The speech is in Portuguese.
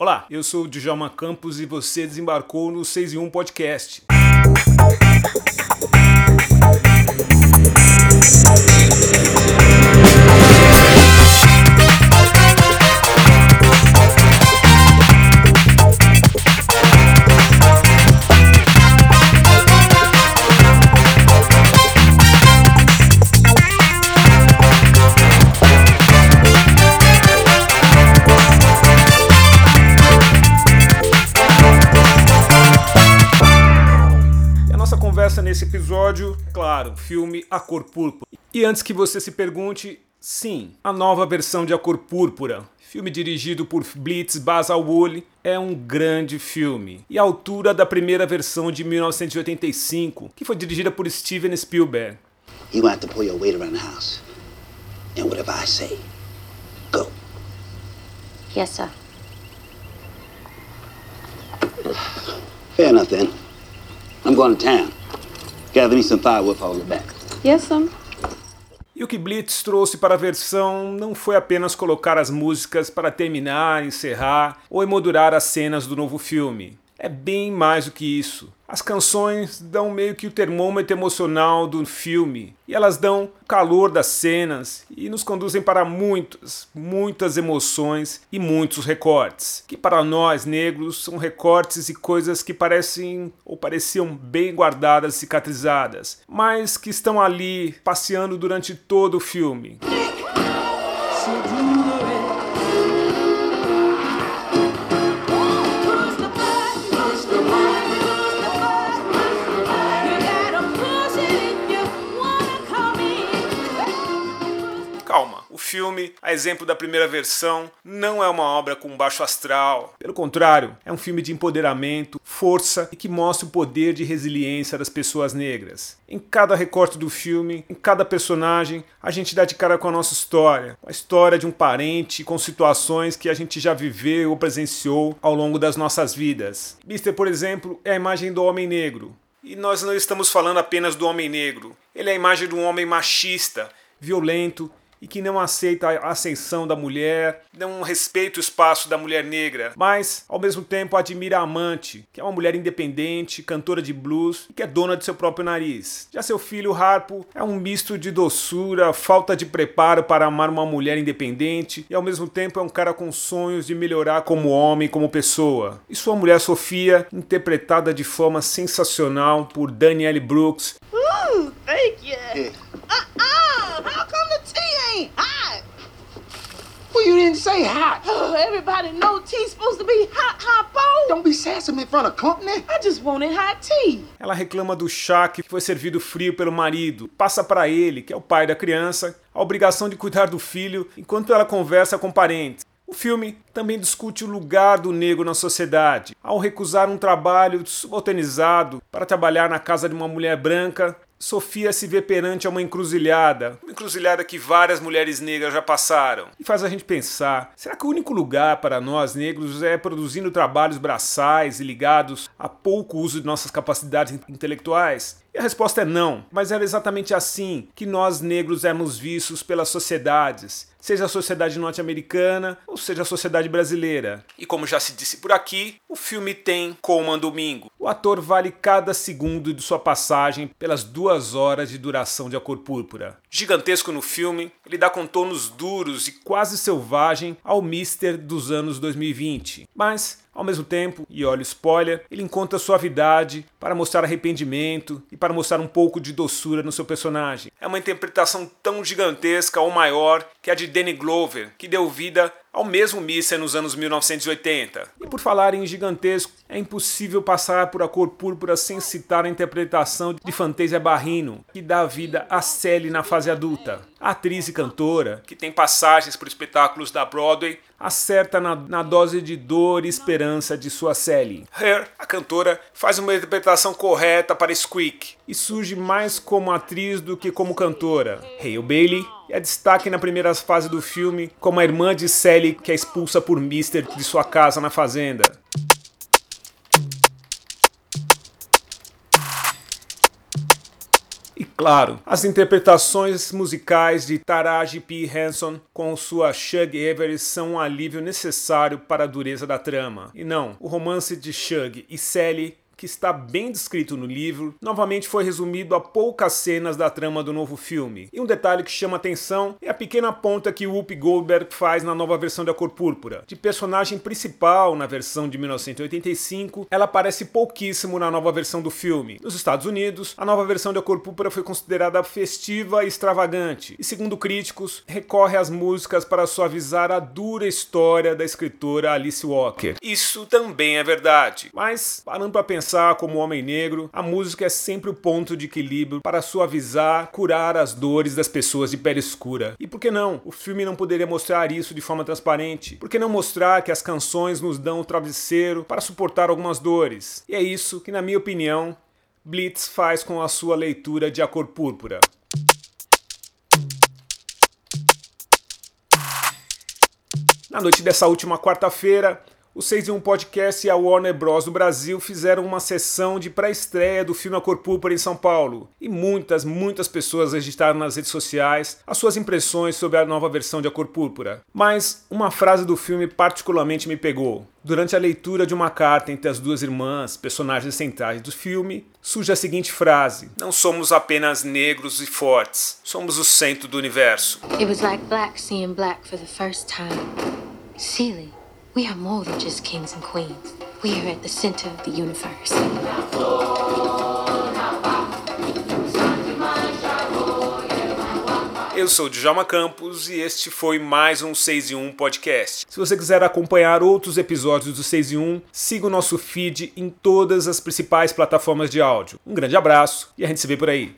Olá, eu sou o Djalma Campos e você desembarcou no 6 em 1 Podcast. Claro, filme A Cor Púrpura. E antes que você se pergunte, sim, a nova versão de A Cor Púrpura, filme dirigido por Blitz Basalwoli, é um grande filme. E à altura da primeira versão de 1985, que foi dirigida por Steven Spielberg. You have to pull your weight around the house. And whatever I say, go. Yes, sir. Fair enough then. I'm going to town. For all the back. Yes, sir. E o que Blitz trouxe para a versão não foi apenas colocar as músicas para terminar, encerrar ou emoldurar as cenas do novo filme. É bem mais do que isso. As canções dão meio que o termômetro emocional do filme e elas dão o calor das cenas e nos conduzem para muitas, muitas emoções e muitos recortes, que para nós negros são recortes e coisas que parecem ou pareciam bem guardadas, cicatrizadas, mas que estão ali passeando durante todo o filme. Filme, a exemplo da primeira versão, não é uma obra com baixo astral. Pelo contrário, é um filme de empoderamento, força e que mostra o poder de resiliência das pessoas negras. Em cada recorte do filme, em cada personagem, a gente dá de cara com a nossa história, a história de um parente com situações que a gente já viveu ou presenciou ao longo das nossas vidas. Mister, por exemplo, é a imagem do homem negro. E nós não estamos falando apenas do homem negro. Ele é a imagem de um homem machista, violento e que não aceita a ascensão da mulher, não respeita o espaço da mulher negra, mas ao mesmo tempo admira a amante, que é uma mulher independente, cantora de blues e que é dona de seu próprio nariz. Já seu filho Harpo é um misto de doçura, falta de preparo para amar uma mulher independente e ao mesmo tempo é um cara com sonhos de melhorar como homem, como pessoa. E sua mulher Sofia, interpretada de forma sensacional por Danielle Brooks, Ooh, thank you. Uh-uh. How come the tea ain't hot? Well, you didn't say hot. Oh, everybody know tea's supposed to be hot, hot bowl. Don't be sassy in front of company. I just wanted hot tea. Ela reclama do chá que foi servido frio pelo marido. Passa para ele, que é o pai da criança, a obrigação de cuidar do filho enquanto ela conversa com parentes. O filme também discute o lugar do negro na sociedade. Ao recusar um trabalho subalternizado para trabalhar na casa de uma mulher branca, Sofia se vê perante a uma encruzilhada, uma encruzilhada que várias mulheres negras já passaram. E faz a gente pensar: será que o único lugar para nós negros é produzindo trabalhos braçais e ligados a pouco uso de nossas capacidades intelectuais? E a resposta é não, mas era exatamente assim que nós negros éramos vistos pelas sociedades, seja a sociedade norte-americana ou seja a sociedade brasileira. E como já se disse por aqui, o filme tem Coleman Domingo. O ator vale cada segundo de sua passagem pelas duas horas de duração de A Cor Púrpura. Gigantesco no filme, ele dá contornos duros e quase selvagem ao Mister dos anos 2020. Mas ao mesmo tempo, e olha o spoiler, ele encontra suavidade para mostrar arrependimento e para mostrar um pouco de doçura no seu personagem. É uma interpretação tão gigantesca ou maior que a de Danny Glover, que deu vida ao mesmo Mister nos anos 1980. E por falar em gigantesco, é impossível passar por A Cor Púrpura sem citar a interpretação de Fantasia Barrino, que dá vida a Sally na fase adulta. Atriz e cantora, que tem passagens por espetáculos da Broadway, acerta na, na dose de dor e esperança de sua Sally. Her, a cantora, faz uma interpretação correta para Squeak e surge mais como atriz do que como cantora. Hale Bailey é destaque na primeira fase do filme como a irmã de Sally que é expulsa por Mister de sua casa na fazenda. E Claro, as interpretações musicais de Taraji P. Henson com sua Shug Avery são um alívio necessário para a dureza da trama. E não, o romance de Shug e Sally que está bem descrito no livro, novamente foi resumido a poucas cenas da trama do novo filme. E um detalhe que chama atenção é a pequena ponta que Whoopi Goldberg faz na nova versão de A Cor Púrpura. De personagem principal na versão de 1985, ela aparece pouquíssimo na nova versão do filme. Nos Estados Unidos, a nova versão de A Cor Púrpura foi considerada festiva e extravagante, e segundo críticos, recorre às músicas para suavizar a dura história da escritora Alice Walker. Isso também é verdade, mas parando para pensar pensar como homem negro, a música é sempre o ponto de equilíbrio para suavizar, curar as dores das pessoas de pele escura. E por que não? O filme não poderia mostrar isso de forma transparente? Por que não mostrar que as canções nos dão o travesseiro para suportar algumas dores? E é isso que, na minha opinião, Blitz faz com a sua leitura de A Cor Púrpura. Na noite dessa última quarta-feira, o 6 em 1 Podcast e a Warner Bros. do Brasil fizeram uma sessão de pré-estreia do filme A Cor Púrpura em São Paulo. E muitas, muitas pessoas registraram nas redes sociais as suas impressões sobre a nova versão de A Cor Púrpura. Mas uma frase do filme particularmente me pegou. Durante a leitura de uma carta entre as duas irmãs, personagens centrais do filme, surge a seguinte frase: Não somos apenas negros e fortes, somos o centro do universo. It was like black seeing black for the first time. Celie. We are more than just kings and queens. We are at the center of the universe. Eu sou Djalma Campos e este foi mais um 6 em 1 podcast. Se você quiser acompanhar outros episódios do 6 em 1, siga o nosso feed em todas as principais plataformas de áudio. Um grande abraço e a gente se vê por aí.